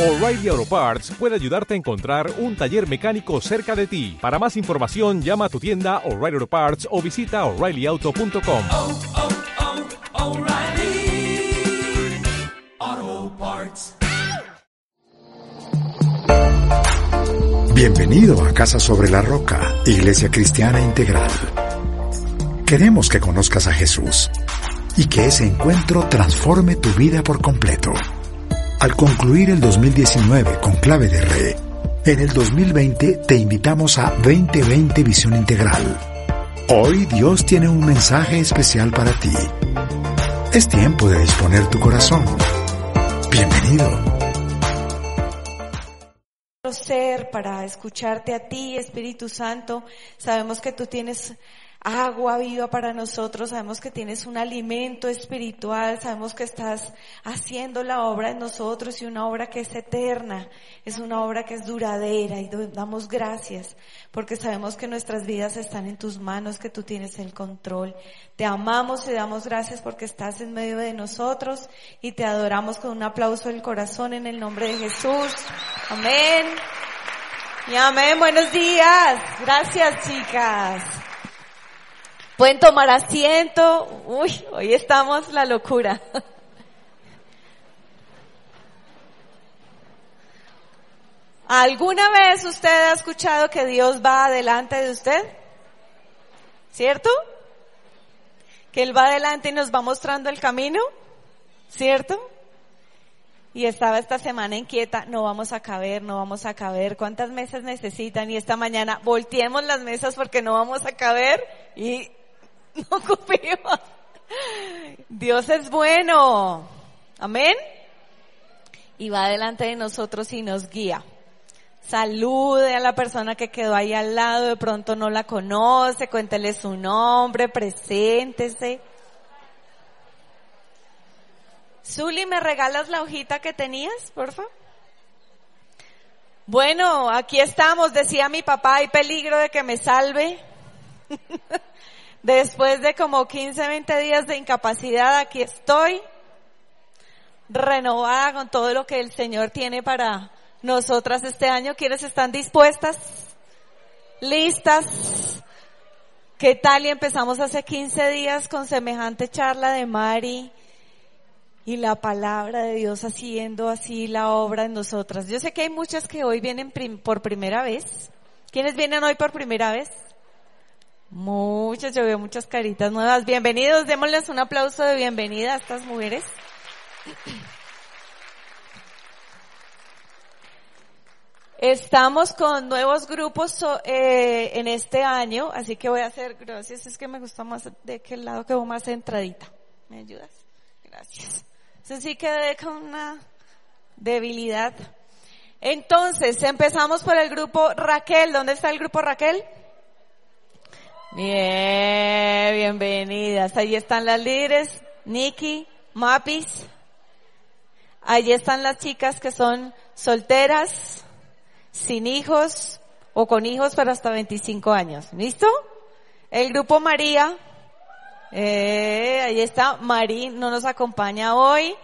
O'Reilly Auto Parts puede ayudarte a encontrar un taller mecánico cerca de ti. Para más información, llama a tu tienda O'Reilly Auto Parts o visita oreillyauto.com. oh, oh, Parts. Bienvenido a Casa sobre la Roca, Iglesia Cristiana Integral. Queremos que conozcas a Jesús y que ese encuentro transforme tu vida por completo. Al concluir el 2019 con clave de re, en el 2020 te invitamos a 2020 Visión Integral. Hoy Dios tiene un mensaje especial para ti. Es tiempo de disponer tu corazón. Bienvenido. ser para escucharte a ti, Espíritu Santo. Sabemos que tú tienes agua viva para nosotros, sabemos que tienes un alimento espiritual, sabemos que estás haciendo la obra en nosotros y una obra que es eterna, es una obra que es duradera y damos gracias porque sabemos que nuestras vidas están en tus manos, que tú tienes el control. Te amamos y damos gracias porque estás en medio de nosotros y te adoramos con un aplauso del corazón en el nombre de Jesús. Amén. Y amén. Buenos días. Gracias, chicas. Pueden tomar asiento. Uy, hoy estamos la locura. ¿Alguna vez usted ha escuchado que Dios va adelante de usted? ¿Cierto? Que Él va adelante y nos va mostrando el camino. ¿Cierto? Y estaba esta semana inquieta, no vamos a caber, no vamos a caber, ¿cuántas mesas necesitan? Y esta mañana volteemos las mesas porque no vamos a caber y no cupimos. Dios es bueno. Amén. Y va delante de nosotros y nos guía. Salude a la persona que quedó ahí al lado, de pronto no la conoce, cuéntele su nombre, preséntese. Zuli, ¿me regalas la hojita que tenías, por favor? Bueno, aquí estamos, decía mi papá, hay peligro de que me salve. Después de como 15, 20 días de incapacidad, aquí estoy, renovada con todo lo que el Señor tiene para nosotras este año. ¿Quiénes están dispuestas? ¿Listas? ¿Qué tal? Y empezamos hace 15 días con semejante charla de Mari y la palabra de Dios haciendo así la obra en nosotras. Yo sé que hay muchas que hoy vienen prim por primera vez. ¿Quiénes vienen hoy por primera vez? Muchas, yo veo muchas caritas nuevas. Bienvenidos, démosles un aplauso de bienvenida a estas mujeres. Estamos con nuevos grupos eh, en este año, así que voy a hacer, gracias, es que me gusta más de qué lado que más centradita. ¿Me ayudas? Gracias. Eso sí quedé con una debilidad. Entonces, empezamos por el grupo Raquel. ¿Dónde está el grupo Raquel? Bien, bienvenidas. Allí están las líderes, Nikki, Mapis. Allí están las chicas que son solteras, sin hijos o con hijos pero hasta 25 años. ¿Listo? El grupo María. Eh, ahí está. Mari no nos acompaña hoy.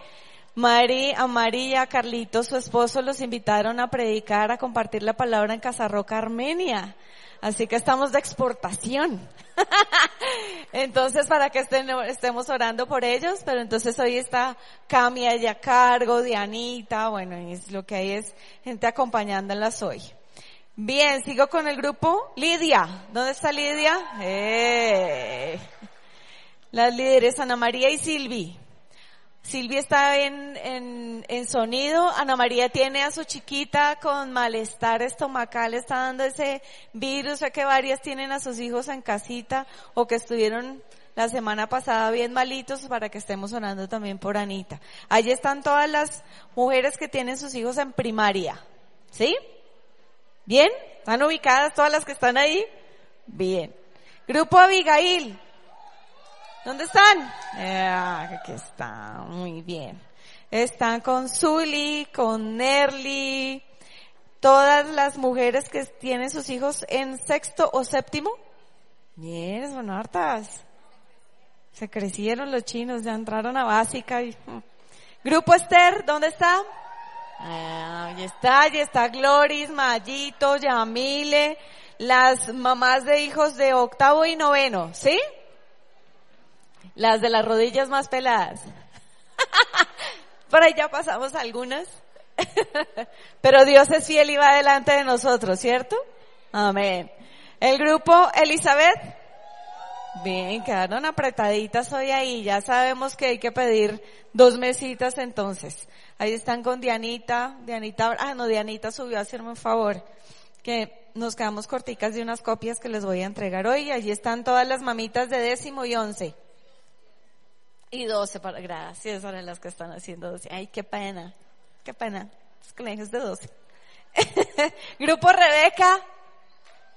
Mari, a María, a Carlitos, su esposo, los invitaron a predicar, a compartir la palabra en Casarroca, Armenia. Así que estamos de exportación. entonces, para que estén, estemos orando por ellos, pero entonces hoy está Cami allá a cargo, Dianita, bueno, es lo que hay es gente acompañándolas hoy. Bien, sigo con el grupo. Lidia, ¿dónde está Lidia? Eh. Las líderes Ana María y Silvi. Silvia está en, en, en, sonido, Ana María tiene a su chiquita con malestar estomacal, está dando ese virus, sé que varias tienen a sus hijos en casita o que estuvieron la semana pasada bien malitos para que estemos orando también por Anita. Allí están todas las mujeres que tienen sus hijos en primaria, ¿sí? ¿Bien? ¿Están ubicadas todas las que están ahí? Bien. Grupo Abigail, ¿Dónde están? Eh, aquí están, muy bien. Están con Zully, con Nerly, todas las mujeres que tienen sus hijos en sexto o séptimo. Bien, son hartas. Se crecieron los chinos, ya entraron a básica. Y... Grupo Esther, ¿dónde está? Ah, ahí está, ahí está Gloris, Mayito, Yamile, las mamás de hijos de octavo y noveno, ¿sí? Las de las rodillas más peladas. Por ahí ya pasamos algunas. Pero Dios es fiel y va delante de nosotros, ¿cierto? Amén. El grupo Elizabeth. Bien, quedaron apretaditas hoy ahí. Ya sabemos que hay que pedir dos mesitas entonces. Ahí están con Dianita. Dianita, ah no, Dianita subió a hacerme un favor. Que nos quedamos corticas de unas copias que les voy a entregar hoy. Allí están todas las mamitas de décimo y once. Y doce para, gracias para las que están haciendo doce. Ay, qué pena. Qué pena. Los colegios de doce. Grupo Rebeca.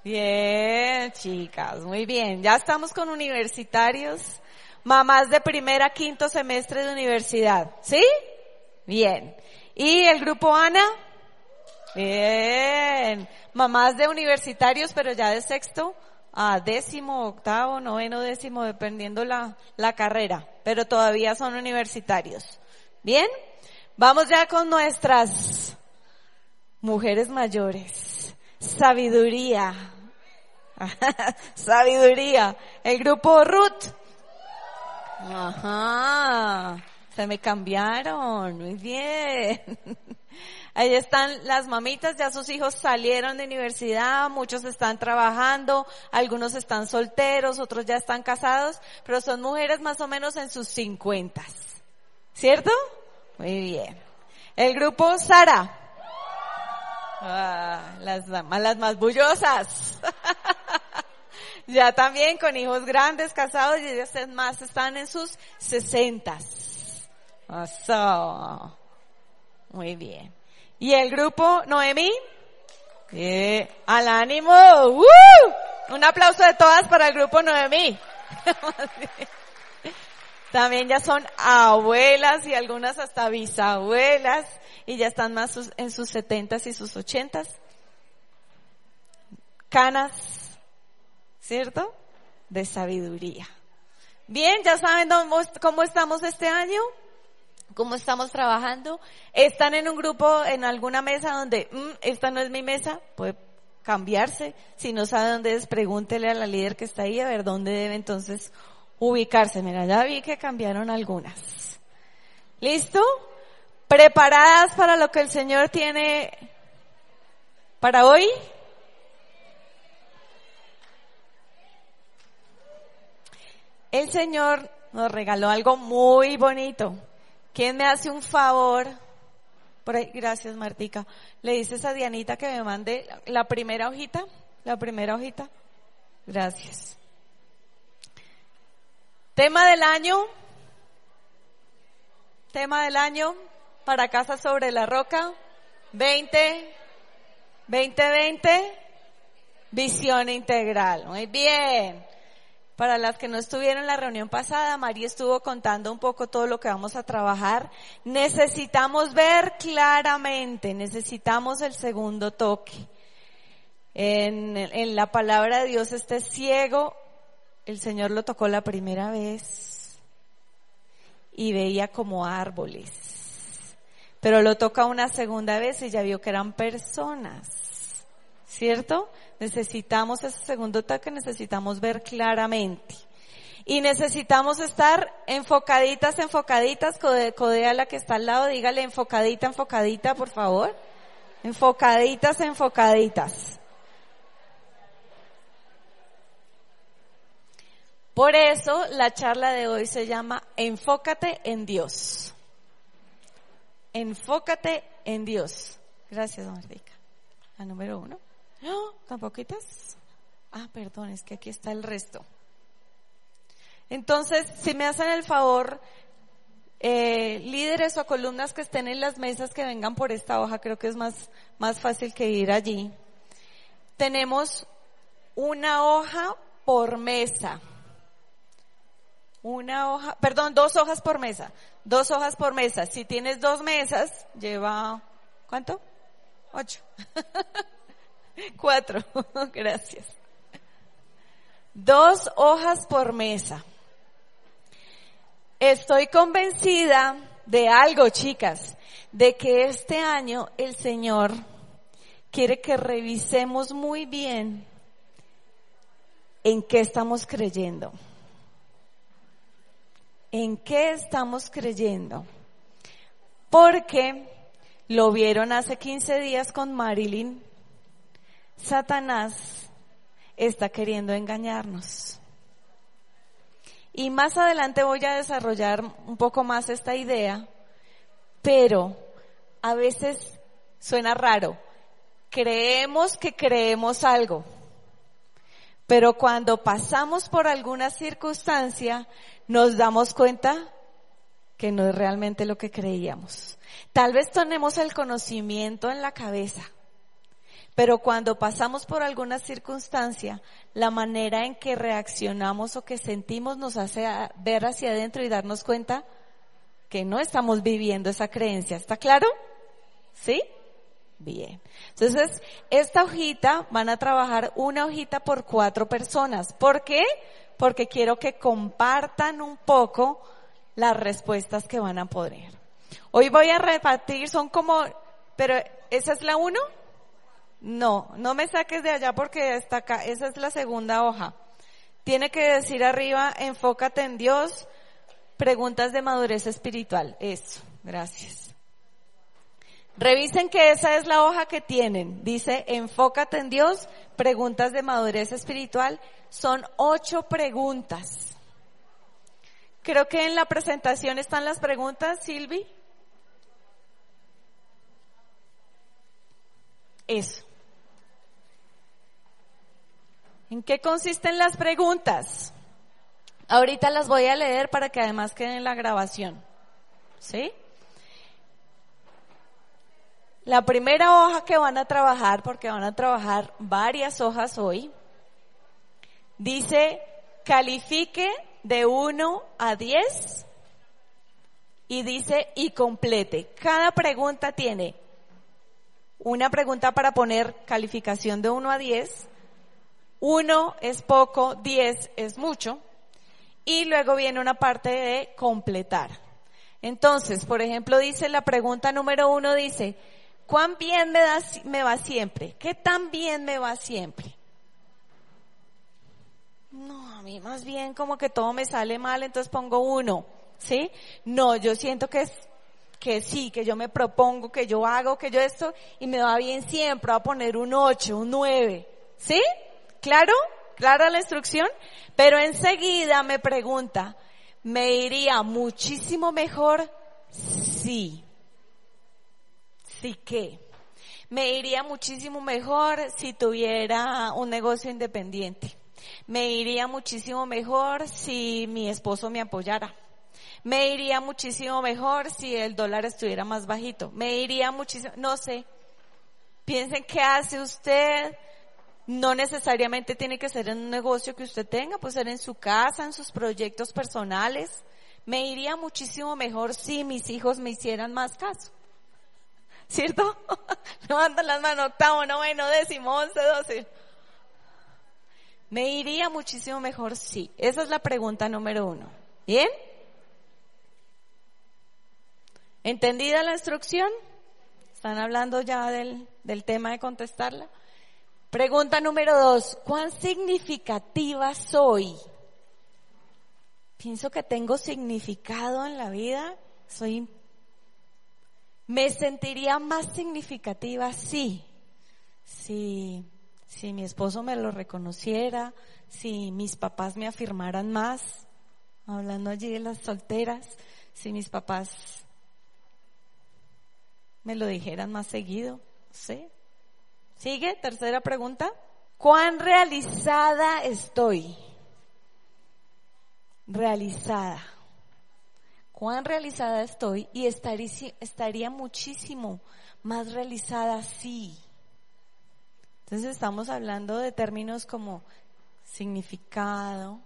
Bien, chicas, muy bien. Ya estamos con universitarios, mamás de primera, quinto semestre de universidad. ¿Sí? Bien. ¿Y el grupo Ana? Bien. Mamás de universitarios, pero ya de sexto a décimo, octavo, noveno, décimo, dependiendo la, la carrera, pero todavía son universitarios. Bien. Vamos ya con nuestras mujeres mayores. Sabiduría. Sabiduría. El grupo Ruth. Ajá. Se me cambiaron. Muy bien. Ahí están las mamitas, ya sus hijos salieron de universidad, muchos están trabajando, algunos están solteros, otros ya están casados, pero son mujeres más o menos en sus cincuentas. ¿Cierto? Muy bien. El grupo Sara. Ah, las, más bullosas. ya también con hijos grandes, casados, y ellos más están en sus sesentas. Eso. Muy bien. ¿Y el grupo Noemí? Eh, al ánimo. Un aplauso de todas para el grupo Noemí. También ya son abuelas y algunas hasta bisabuelas y ya están más en sus setentas y sus ochentas. Canas, ¿cierto? De sabiduría. Bien, ya saben cómo estamos este año, cómo estamos trabajando. Están en un grupo, en alguna mesa donde, mm, esta no es mi mesa, puede cambiarse. Si no sabe dónde es, pregúntele a la líder que está ahí a ver dónde debe entonces ubicarse. Mira, ya vi que cambiaron algunas. ¿Listo? ¿Preparadas para lo que el Señor tiene para hoy? El Señor nos regaló algo muy bonito. ¿Quién me hace un favor? Por ahí, gracias Martica. Le dices a Dianita que me mande la primera hojita, la primera hojita. Gracias. Tema del año. Tema del año para Casa sobre la Roca. 20, 2020, visión integral. Muy bien. Para las que no estuvieron en la reunión pasada, María estuvo contando un poco todo lo que vamos a trabajar. Necesitamos ver claramente, necesitamos el segundo toque. En, en la palabra de Dios este ciego, el Señor lo tocó la primera vez y veía como árboles. Pero lo toca una segunda vez y ya vio que eran personas. ¿Cierto? Necesitamos ese segundo toque, necesitamos ver claramente. Y necesitamos estar enfocaditas, enfocaditas, codea la que está al lado, dígale enfocadita, enfocadita, por favor. Enfocaditas, enfocaditas. Por eso la charla de hoy se llama Enfócate en Dios. Enfócate en Dios. Gracias, Martica. La número uno. No, ¿Tampoco quitas? Ah, perdón, es que aquí está el resto. Entonces, si me hacen el favor, eh, líderes o columnas que estén en las mesas que vengan por esta hoja, creo que es más, más fácil que ir allí. Tenemos una hoja por mesa. Una hoja, perdón, dos hojas por mesa. Dos hojas por mesa. Si tienes dos mesas, lleva, ¿cuánto? Ocho. Cuatro. Gracias. Dos hojas por mesa. Estoy convencida de algo, chicas, de que este año el Señor quiere que revisemos muy bien en qué estamos creyendo. ¿En qué estamos creyendo? Porque lo vieron hace 15 días con Marilyn. Satanás está queriendo engañarnos. Y más adelante voy a desarrollar un poco más esta idea, pero a veces suena raro. Creemos que creemos algo, pero cuando pasamos por alguna circunstancia nos damos cuenta que no es realmente lo que creíamos. Tal vez tenemos el conocimiento en la cabeza, pero cuando pasamos por alguna circunstancia, la manera en que reaccionamos o que sentimos nos hace ver hacia adentro y darnos cuenta que no estamos viviendo esa creencia. ¿Está claro? ¿Sí? Bien. Entonces, esta hojita van a trabajar una hojita por cuatro personas. ¿Por qué? Porque quiero que compartan un poco las respuestas que van a poner. Hoy voy a repartir, son como, pero ¿esa es la uno? No, no me saques de allá porque está acá, esa es la segunda hoja. Tiene que decir arriba, enfócate en Dios, preguntas de madurez espiritual. Eso, gracias. Revisen que esa es la hoja que tienen. Dice, enfócate en Dios, preguntas de madurez espiritual. Son ocho preguntas. Creo que en la presentación están las preguntas, Silvi. Eso. ¿En qué consisten las preguntas? Ahorita las voy a leer para que además queden en la grabación. ¿Sí? La primera hoja que van a trabajar, porque van a trabajar varias hojas hoy, dice califique de 1 a 10 y dice y complete. Cada pregunta tiene una pregunta para poner calificación de 1 a 10 uno es poco, diez es mucho. Y luego viene una parte de completar. Entonces, por ejemplo, dice la pregunta número uno, dice, ¿cuán bien me, da, me va siempre? ¿Qué tan bien me va siempre? No, a mí más bien como que todo me sale mal, entonces pongo uno, ¿sí? No, yo siento que es, que sí, que yo me propongo, que yo hago, que yo esto, y me va bien siempre, voy a poner un ocho, un nueve, ¿sí? ¿Claro? ¿Clara la instrucción? Pero enseguida me pregunta, ¿me iría muchísimo mejor? Sí. ¿Sí qué? Me iría muchísimo mejor si tuviera un negocio independiente. Me iría muchísimo mejor si mi esposo me apoyara. Me iría muchísimo mejor si el dólar estuviera más bajito. Me iría muchísimo, no sé. Piensen qué hace usted no necesariamente tiene que ser en un negocio que usted tenga, puede ser en su casa, en sus proyectos personales. Me iría muchísimo mejor si mis hijos me hicieran más caso. ¿Cierto? Levantan las manos, octavo, noveno, décimo, once, doce. Me iría muchísimo mejor sí. Esa es la pregunta número uno. ¿Bien? ¿Entendida la instrucción? ¿Están hablando ya del, del tema de contestarla? Pregunta número dos, ¿cuán significativa soy? Pienso que tengo significado en la vida, soy, me sentiría más significativa sí, si, si mi esposo me lo reconociera, si mis papás me afirmaran más, hablando allí de las solteras, si mis papás me lo dijeran más seguido, ¿sí? ¿Sigue? Tercera pregunta. ¿Cuán realizada estoy? Realizada. ¿Cuán realizada estoy? Y estaría, muchísimo más realizada sí. Entonces estamos hablando de términos como significado.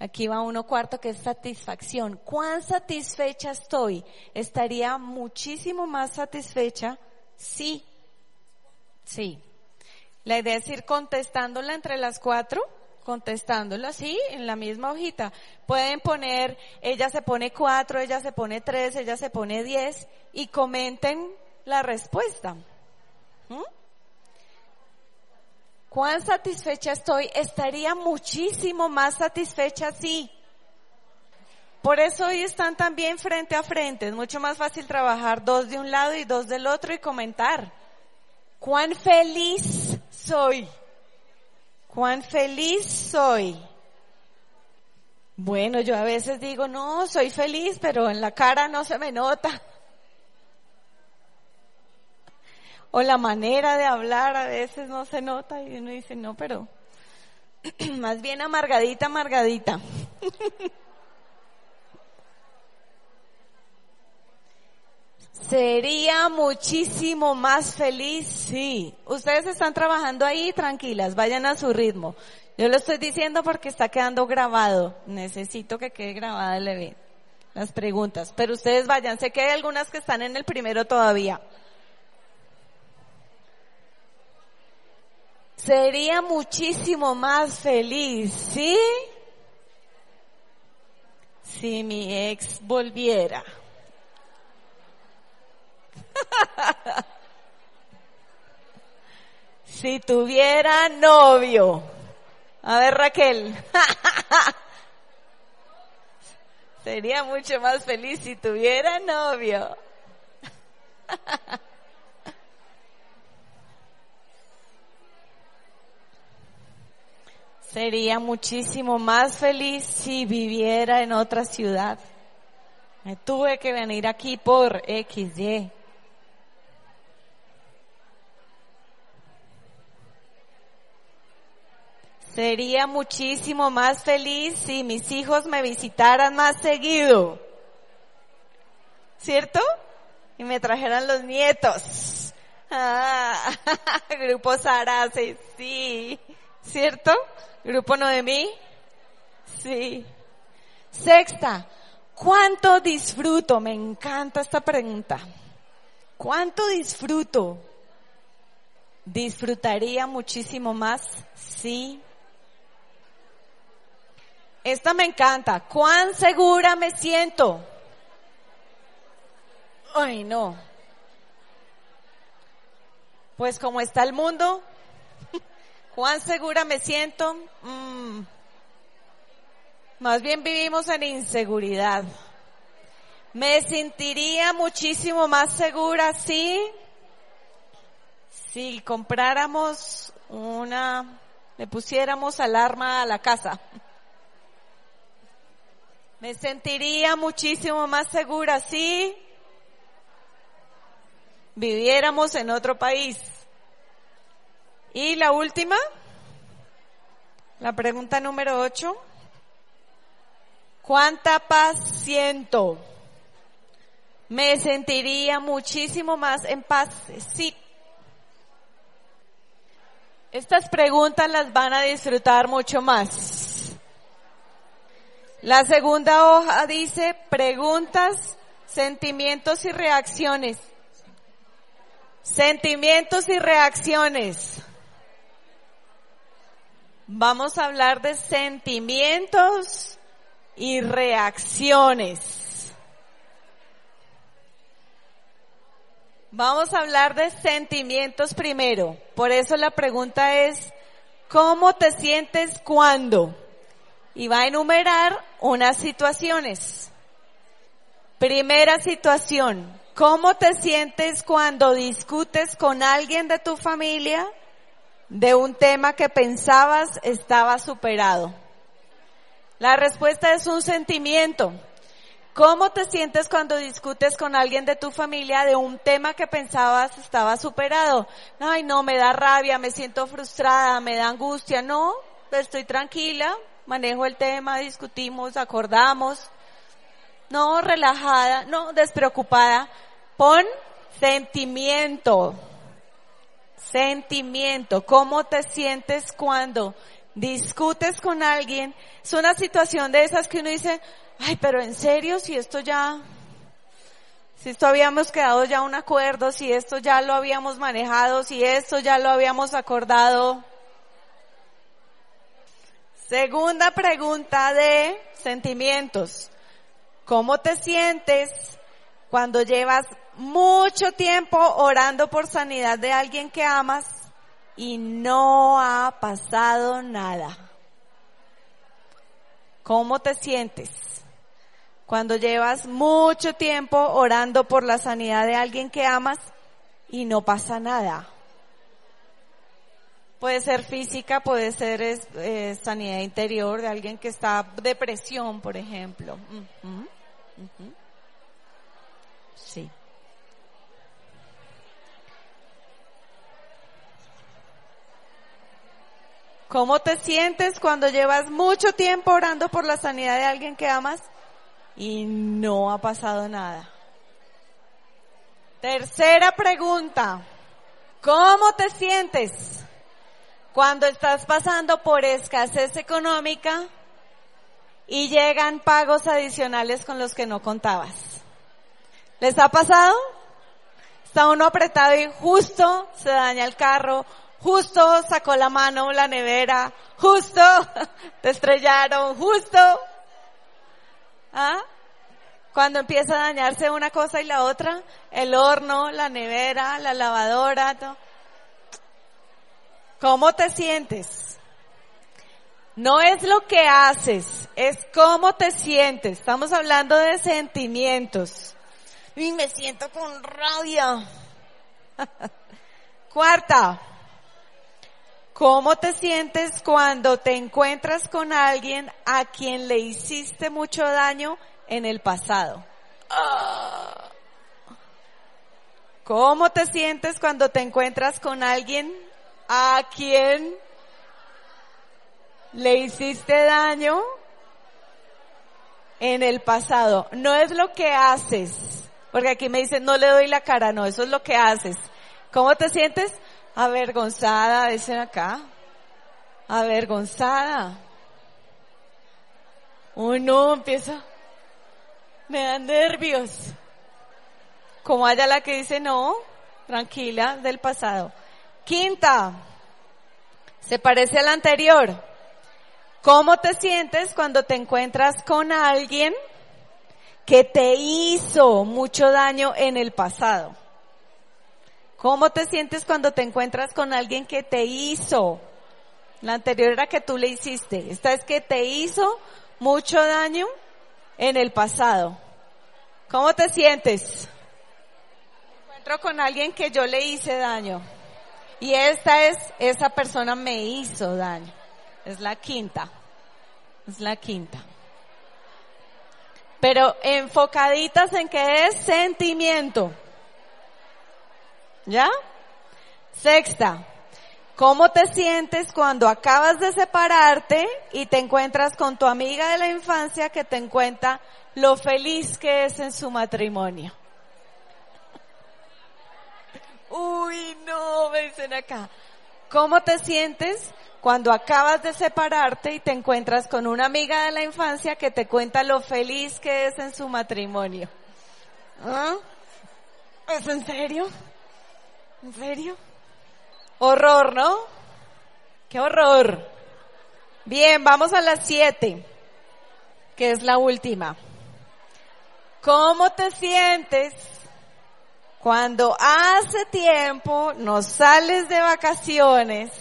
Aquí va uno cuarto que es satisfacción. ¿Cuán satisfecha estoy? Estaría muchísimo más satisfecha sí Sí. La idea es ir contestándola entre las cuatro, contestándolo así en la misma hojita. Pueden poner, ella se pone cuatro, ella se pone tres, ella se pone diez y comenten la respuesta. ¿Mm? ¿Cuán satisfecha estoy? Estaría muchísimo más satisfecha si. Por eso hoy están también frente a frente. Es mucho más fácil trabajar dos de un lado y dos del otro y comentar. ¿Cuán feliz soy? ¿Cuán feliz soy? Bueno, yo a veces digo, no, soy feliz, pero en la cara no se me nota. O la manera de hablar a veces no se nota y uno dice, no, pero más bien amargadita, amargadita. Sería muchísimo más feliz, sí. Ustedes están trabajando ahí, tranquilas, vayan a su ritmo. Yo lo estoy diciendo porque está quedando grabado. Necesito que quede grabada el evento. Las preguntas. Pero ustedes vayan, sé que hay algunas que están en el primero todavía. Sería muchísimo más feliz, ¿sí? Si mi ex volviera. Si tuviera novio. A ver, Raquel. Sería mucho más feliz si tuviera novio. Sería muchísimo más feliz si viviera en otra ciudad. Me tuve que venir aquí por XY. Sería muchísimo más feliz si mis hijos me visitaran más seguido. ¿Cierto? Y me trajeran los nietos. Ah, grupo Sarase, sí. ¿Cierto? Grupo Noemí. Sí. Sexta, ¿cuánto disfruto? Me encanta esta pregunta. ¿Cuánto disfruto? ¿Disfrutaría muchísimo más? Sí. Esta me encanta. ¿Cuán segura me siento? Ay, no. Pues como está el mundo, ¿cuán segura me siento? Mm. Más bien vivimos en inseguridad. Me sentiría muchísimo más segura si, si compráramos una, le pusiéramos alarma a la casa. Me sentiría muchísimo más segura si viviéramos en otro país. Y la última, la pregunta número ocho. ¿Cuánta paz siento? Me sentiría muchísimo más en paz. Sí. Estas preguntas las van a disfrutar mucho más. La segunda hoja dice preguntas, sentimientos y reacciones. Sentimientos y reacciones. Vamos a hablar de sentimientos y reacciones. Vamos a hablar de sentimientos primero. Por eso la pregunta es, ¿cómo te sientes cuando? Y va a enumerar unas situaciones. Primera situación, ¿cómo te sientes cuando discutes con alguien de tu familia de un tema que pensabas estaba superado? La respuesta es un sentimiento. ¿Cómo te sientes cuando discutes con alguien de tu familia de un tema que pensabas estaba superado? Ay, no, me da rabia, me siento frustrada, me da angustia. No, estoy tranquila, manejo el tema, discutimos, acordamos. No relajada, no despreocupada. Pon sentimiento. Sentimiento. ¿Cómo te sientes cuando discutes con alguien? Es una situación de esas que uno dice, ay, pero en serio, si esto ya, si esto habíamos quedado ya un acuerdo, si esto ya lo habíamos manejado, si esto ya lo habíamos acordado, Segunda pregunta de sentimientos. ¿Cómo te sientes cuando llevas mucho tiempo orando por sanidad de alguien que amas y no ha pasado nada? ¿Cómo te sientes cuando llevas mucho tiempo orando por la sanidad de alguien que amas y no pasa nada? Puede ser física, puede ser eh, sanidad interior de alguien que está depresión, por ejemplo. Sí. ¿Cómo te sientes cuando llevas mucho tiempo orando por la sanidad de alguien que amas y no ha pasado nada? Tercera pregunta. ¿Cómo te sientes cuando estás pasando por escasez económica y llegan pagos adicionales con los que no contabas. ¿Les ha pasado? Está uno apretado y justo se daña el carro, justo sacó la mano la nevera, justo te estrellaron, justo. ¿Ah? Cuando empieza a dañarse una cosa y la otra, el horno, la nevera, la lavadora, todo. ¿Cómo te sientes? No es lo que haces, es cómo te sientes. Estamos hablando de sentimientos. Y me siento con rabia. Cuarta, ¿cómo te sientes cuando te encuentras con alguien a quien le hiciste mucho daño en el pasado? ¿Cómo te sientes cuando te encuentras con alguien a quién le hiciste daño en el pasado. No es lo que haces, porque aquí me dicen no le doy la cara, no, eso es lo que haces. ¿Cómo te sientes? Avergonzada, dicen acá. Avergonzada. Uno empieza, me dan nervios. Como haya la que dice no, tranquila, del pasado. Quinta, se parece a la anterior. ¿Cómo te sientes cuando te encuentras con alguien que te hizo mucho daño en el pasado? ¿Cómo te sientes cuando te encuentras con alguien que te hizo? La anterior era que tú le hiciste. Esta es que te hizo mucho daño en el pasado. ¿Cómo te sientes? Me encuentro con alguien que yo le hice daño. Y esta es, esa persona me hizo daño. Es la quinta. Es la quinta. Pero enfocaditas en que es sentimiento. ¿Ya? Sexta. ¿Cómo te sientes cuando acabas de separarte y te encuentras con tu amiga de la infancia que te cuenta lo feliz que es en su matrimonio? Uy, no, me dicen acá. ¿Cómo te sientes cuando acabas de separarte y te encuentras con una amiga de la infancia que te cuenta lo feliz que es en su matrimonio? ¿Ah? ¿Es en serio? ¿En serio? Horror, ¿no? ¡Qué horror! Bien, vamos a las siete, que es la última. ¿Cómo te sientes cuando hace tiempo nos sales de vacaciones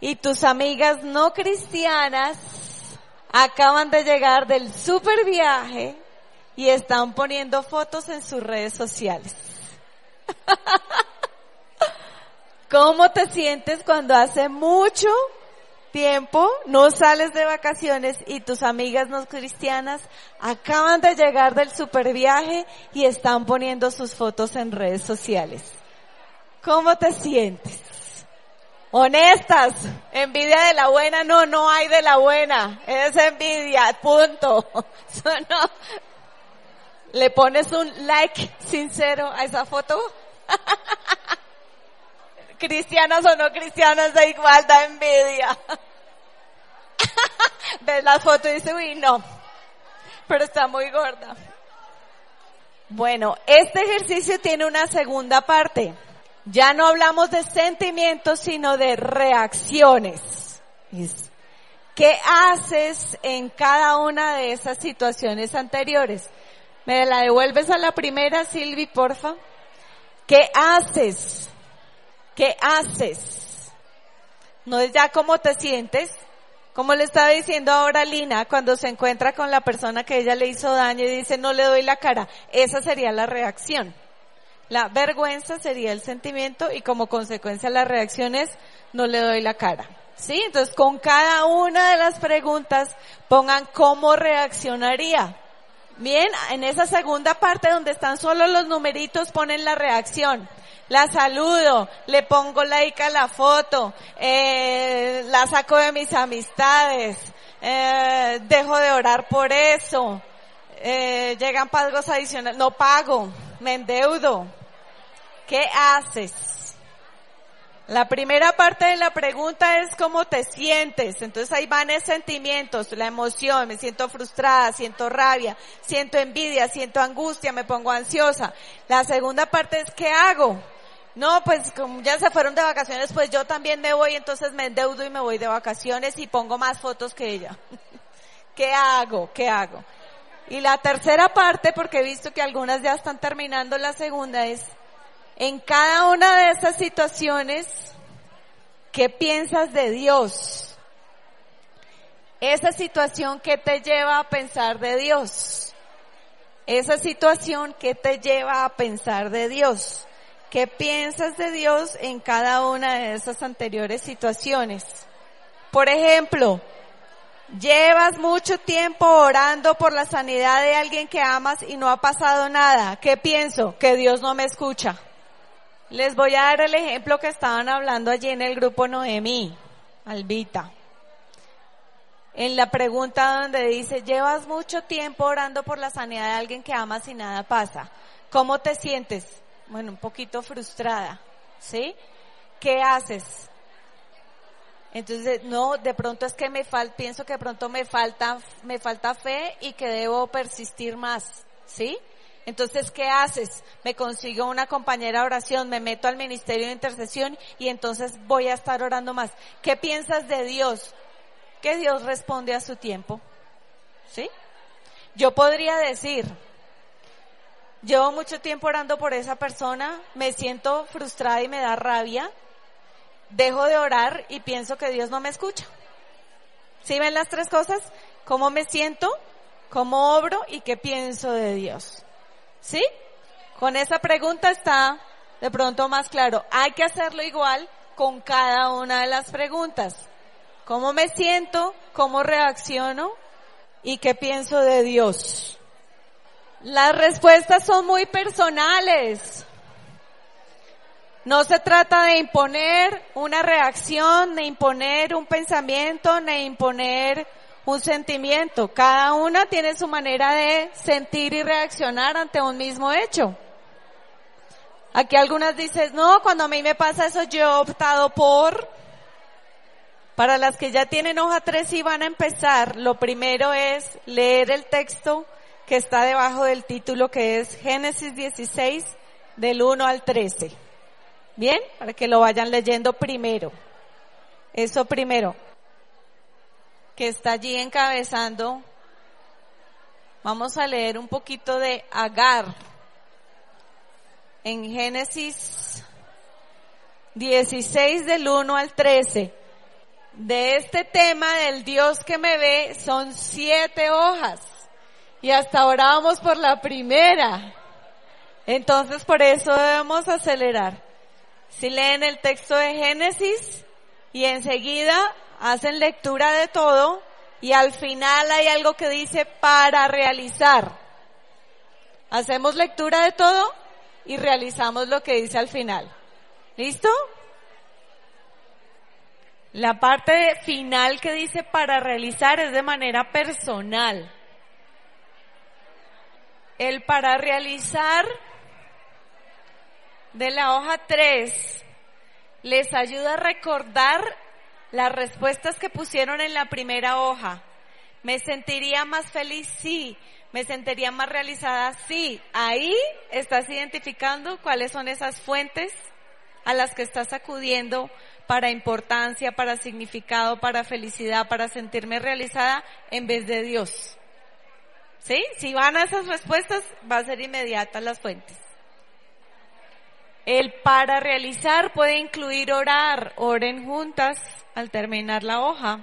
y tus amigas no cristianas acaban de llegar del super viaje y están poniendo fotos en sus redes sociales. ¿Cómo te sientes cuando hace mucho tiempo no sales de vacaciones y tus amigas no cristianas acaban de llegar del super viaje y están poniendo sus fotos en redes sociales. ¿Cómo te sientes? Honestas, envidia de la buena, no, no hay de la buena, es envidia, punto. ¿Le pones un like sincero a esa foto? cristianas o no cristianas da igual, da envidia. Ves la foto y dice, uy, no, pero está muy gorda. Bueno, este ejercicio tiene una segunda parte. Ya no hablamos de sentimientos, sino de reacciones. ¿Qué haces en cada una de esas situaciones anteriores? ¿Me la devuelves a la primera, Silvi, porfa? ¿Qué haces? ¿Qué haces? No es ya cómo te sientes, como le estaba diciendo ahora Lina, cuando se encuentra con la persona que ella le hizo daño y dice no le doy la cara, esa sería la reacción. La vergüenza sería el sentimiento y como consecuencia la reacción es no le doy la cara. ¿Sí? Entonces con cada una de las preguntas pongan cómo reaccionaría. Bien, en esa segunda parte donde están solo los numeritos ponen la reacción la saludo, le pongo like a la foto, eh, la saco de mis amistades, eh, dejo de orar por eso, eh, llegan pagos adicionales, no pago, me endeudo. ¿Qué haces? La primera parte de la pregunta es cómo te sientes. Entonces ahí van esos sentimientos, la emoción, me siento frustrada, siento rabia, siento envidia, siento angustia, me pongo ansiosa. La segunda parte es ¿qué hago? No, pues como ya se fueron de vacaciones, pues yo también me voy, entonces me endeudo y me voy de vacaciones y pongo más fotos que ella. ¿Qué hago? ¿Qué hago? Y la tercera parte, porque he visto que algunas ya están terminando la segunda, es en cada una de esas situaciones, ¿qué piensas de Dios? Esa situación que te lleva a pensar de Dios. Esa situación que te lleva a pensar de Dios. ¿Qué piensas de Dios en cada una de esas anteriores situaciones? Por ejemplo, llevas mucho tiempo orando por la sanidad de alguien que amas y no ha pasado nada. ¿Qué pienso? Que Dios no me escucha. Les voy a dar el ejemplo que estaban hablando allí en el grupo Noemí, Albita. En la pregunta donde dice, llevas mucho tiempo orando por la sanidad de alguien que amas y nada pasa. ¿Cómo te sientes? Bueno, un poquito frustrada, ¿sí? ¿Qué haces? Entonces, no, de pronto es que me falta, pienso que de pronto me falta, me falta fe y que debo persistir más, ¿sí? Entonces, ¿qué haces? Me consigo una compañera de oración, me meto al ministerio de intercesión y entonces voy a estar orando más. ¿Qué piensas de Dios? Que Dios responde a su tiempo, ¿sí? Yo podría decir, Llevo mucho tiempo orando por esa persona, me siento frustrada y me da rabia, dejo de orar y pienso que Dios no me escucha. ¿Sí ven las tres cosas? ¿Cómo me siento? ¿Cómo obro? ¿Y qué pienso de Dios? ¿Sí? Con esa pregunta está de pronto más claro. Hay que hacerlo igual con cada una de las preguntas. ¿Cómo me siento? ¿Cómo reacciono? ¿Y qué pienso de Dios? Las respuestas son muy personales. No se trata de imponer una reacción, de imponer un pensamiento, de imponer un sentimiento. Cada una tiene su manera de sentir y reaccionar ante un mismo hecho. Aquí algunas dicen, no, cuando a mí me pasa eso yo he optado por... Para las que ya tienen hoja 3 y van a empezar, lo primero es leer el texto que está debajo del título que es Génesis 16 del 1 al 13. Bien, para que lo vayan leyendo primero. Eso primero, que está allí encabezando. Vamos a leer un poquito de Agar en Génesis 16 del 1 al 13. De este tema del Dios que me ve son siete hojas. Y hasta ahora vamos por la primera. Entonces por eso debemos acelerar. Si leen el texto de Génesis y enseguida hacen lectura de todo y al final hay algo que dice para realizar. Hacemos lectura de todo y realizamos lo que dice al final. ¿Listo? La parte final que dice para realizar es de manera personal el para realizar de la hoja 3 les ayuda a recordar las respuestas que pusieron en la primera hoja. Me sentiría más feliz, sí. Me sentiría más realizada, sí. Ahí estás identificando cuáles son esas fuentes a las que estás acudiendo para importancia, para significado, para felicidad, para sentirme realizada en vez de Dios. ¿Sí? Si van a esas respuestas, va a ser inmediata las fuentes. El para realizar puede incluir orar. Oren juntas al terminar la hoja.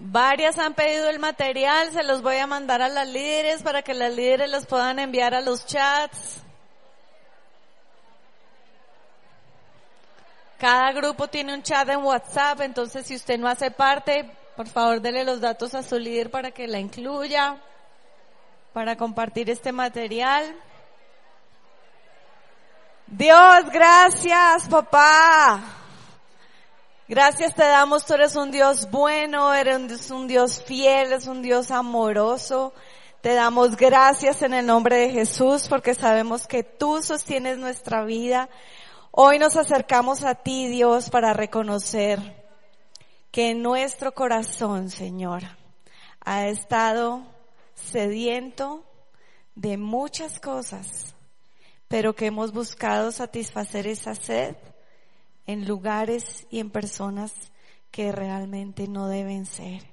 Varias han pedido el material, se los voy a mandar a las líderes para que las líderes los puedan enviar a los chats. Cada grupo tiene un chat en WhatsApp, entonces si usted no hace parte, por favor dele los datos a su líder para que la incluya, para compartir este material. Dios, gracias, papá. Gracias te damos, tú eres un Dios bueno, eres un Dios fiel, eres un Dios amoroso. Te damos gracias en el nombre de Jesús porque sabemos que tú sostienes nuestra vida. Hoy nos acercamos a ti, Dios, para reconocer que nuestro corazón, Señor, ha estado sediento de muchas cosas, pero que hemos buscado satisfacer esa sed en lugares y en personas que realmente no deben ser.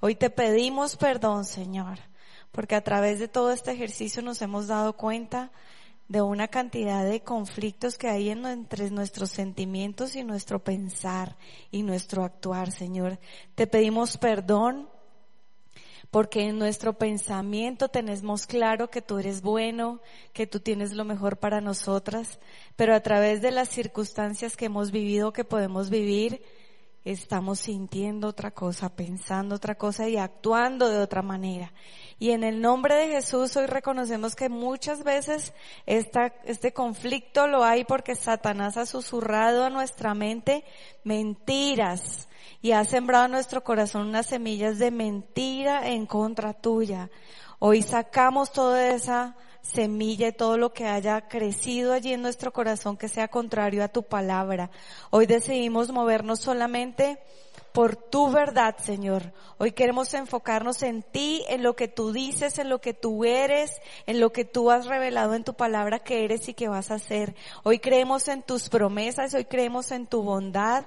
Hoy te pedimos perdón, Señor, porque a través de todo este ejercicio nos hemos dado cuenta de una cantidad de conflictos que hay entre nuestros sentimientos y nuestro pensar y nuestro actuar, Señor. Te pedimos perdón porque en nuestro pensamiento tenemos claro que tú eres bueno, que tú tienes lo mejor para nosotras, pero a través de las circunstancias que hemos vivido, que podemos vivir, estamos sintiendo otra cosa, pensando otra cosa y actuando de otra manera. Y en el nombre de Jesús hoy reconocemos que muchas veces esta, este conflicto lo hay porque Satanás ha susurrado a nuestra mente mentiras, y has sembrado en nuestro corazón unas semillas de mentira en contra tuya. Hoy sacamos toda esa semilla y todo lo que haya crecido allí en nuestro corazón que sea contrario a tu palabra. Hoy decidimos movernos solamente por tu verdad, Señor. Hoy queremos enfocarnos en ti, en lo que tú dices, en lo que tú eres, en lo que tú has revelado en tu palabra que eres y que vas a hacer. Hoy creemos en tus promesas, hoy creemos en tu bondad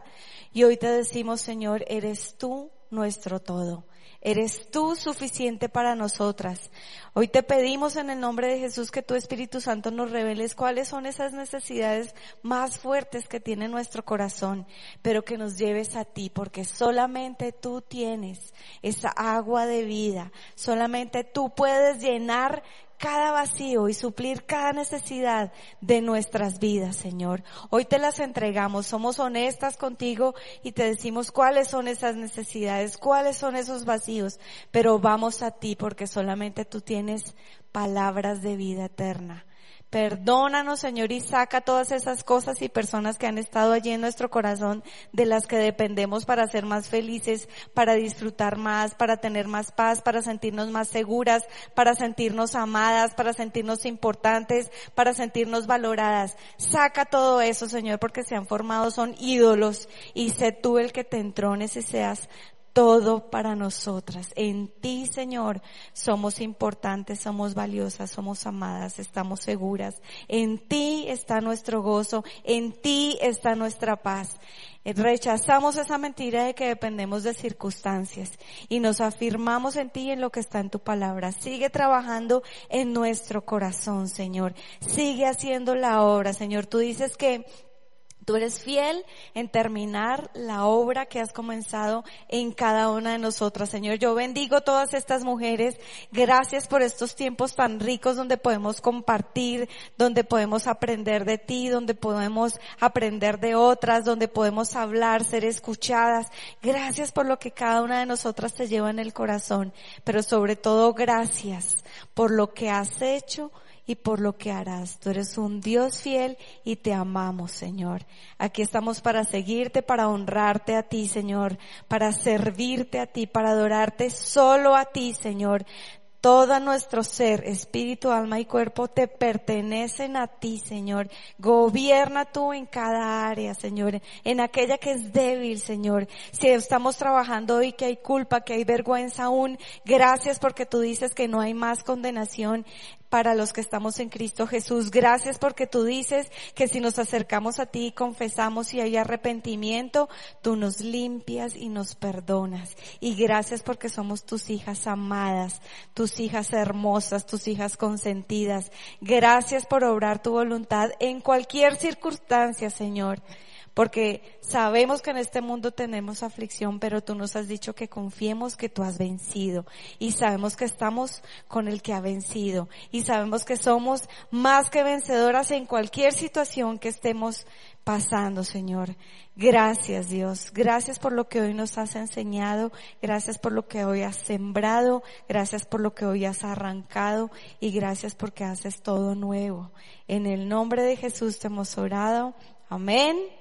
y hoy te decimos, Señor, eres tú nuestro todo. Eres tú suficiente para nosotras. Hoy te pedimos en el nombre de Jesús que tu Espíritu Santo nos reveles cuáles son esas necesidades más fuertes que tiene nuestro corazón, pero que nos lleves a ti, porque solamente tú tienes esa agua de vida. Solamente tú puedes llenar cada vacío y suplir cada necesidad de nuestras vidas, Señor. Hoy te las entregamos, somos honestas contigo y te decimos cuáles son esas necesidades, cuáles son esos vacíos, pero vamos a ti porque solamente tú tienes palabras de vida eterna. Perdónanos, Señor, y saca todas esas cosas y personas que han estado allí en nuestro corazón, de las que dependemos para ser más felices, para disfrutar más, para tener más paz, para sentirnos más seguras, para sentirnos amadas, para sentirnos importantes, para sentirnos valoradas. Saca todo eso, Señor, porque se han formado, son ídolos, y sé tú el que te entrones y seas todo para nosotras. En ti, Señor, somos importantes, somos valiosas, somos amadas, estamos seguras. En ti está nuestro gozo, en ti está nuestra paz. Rechazamos esa mentira de que dependemos de circunstancias y nos afirmamos en ti y en lo que está en tu palabra. Sigue trabajando en nuestro corazón, Señor. Sigue haciendo la obra, Señor. Tú dices que Tú eres fiel en terminar la obra que has comenzado en cada una de nosotras. Señor, yo bendigo todas estas mujeres. Gracias por estos tiempos tan ricos donde podemos compartir, donde podemos aprender de ti, donde podemos aprender de otras, donde podemos hablar, ser escuchadas. Gracias por lo que cada una de nosotras te lleva en el corazón. Pero sobre todo gracias por lo que has hecho y por lo que harás. Tú eres un Dios fiel y te amamos, Señor. Aquí estamos para seguirte, para honrarte a ti, Señor, para servirte a ti, para adorarte solo a ti, Señor. Todo nuestro ser, espíritu, alma y cuerpo te pertenecen a ti, Señor. Gobierna tú en cada área, Señor, en aquella que es débil, Señor. Si estamos trabajando hoy que hay culpa, que hay vergüenza aún, gracias porque tú dices que no hay más condenación para los que estamos en Cristo Jesús. Gracias porque tú dices que si nos acercamos a ti y confesamos y hay arrepentimiento, tú nos limpias y nos perdonas. Y gracias porque somos tus hijas amadas, tus hijas hermosas, tus hijas consentidas. Gracias por obrar tu voluntad en cualquier circunstancia, Señor porque sabemos que en este mundo tenemos aflicción, pero tú nos has dicho que confiemos que tú has vencido y sabemos que estamos con el que ha vencido y sabemos que somos más que vencedoras en cualquier situación que estemos pasando, Señor. Gracias, Dios. Gracias por lo que hoy nos has enseñado. Gracias por lo que hoy has sembrado. Gracias por lo que hoy has arrancado. Y gracias porque haces todo nuevo. En el nombre de Jesús te hemos orado. Amén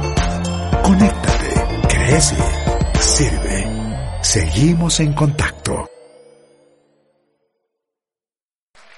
Conéctate, crece, sirve. Seguimos en contacto.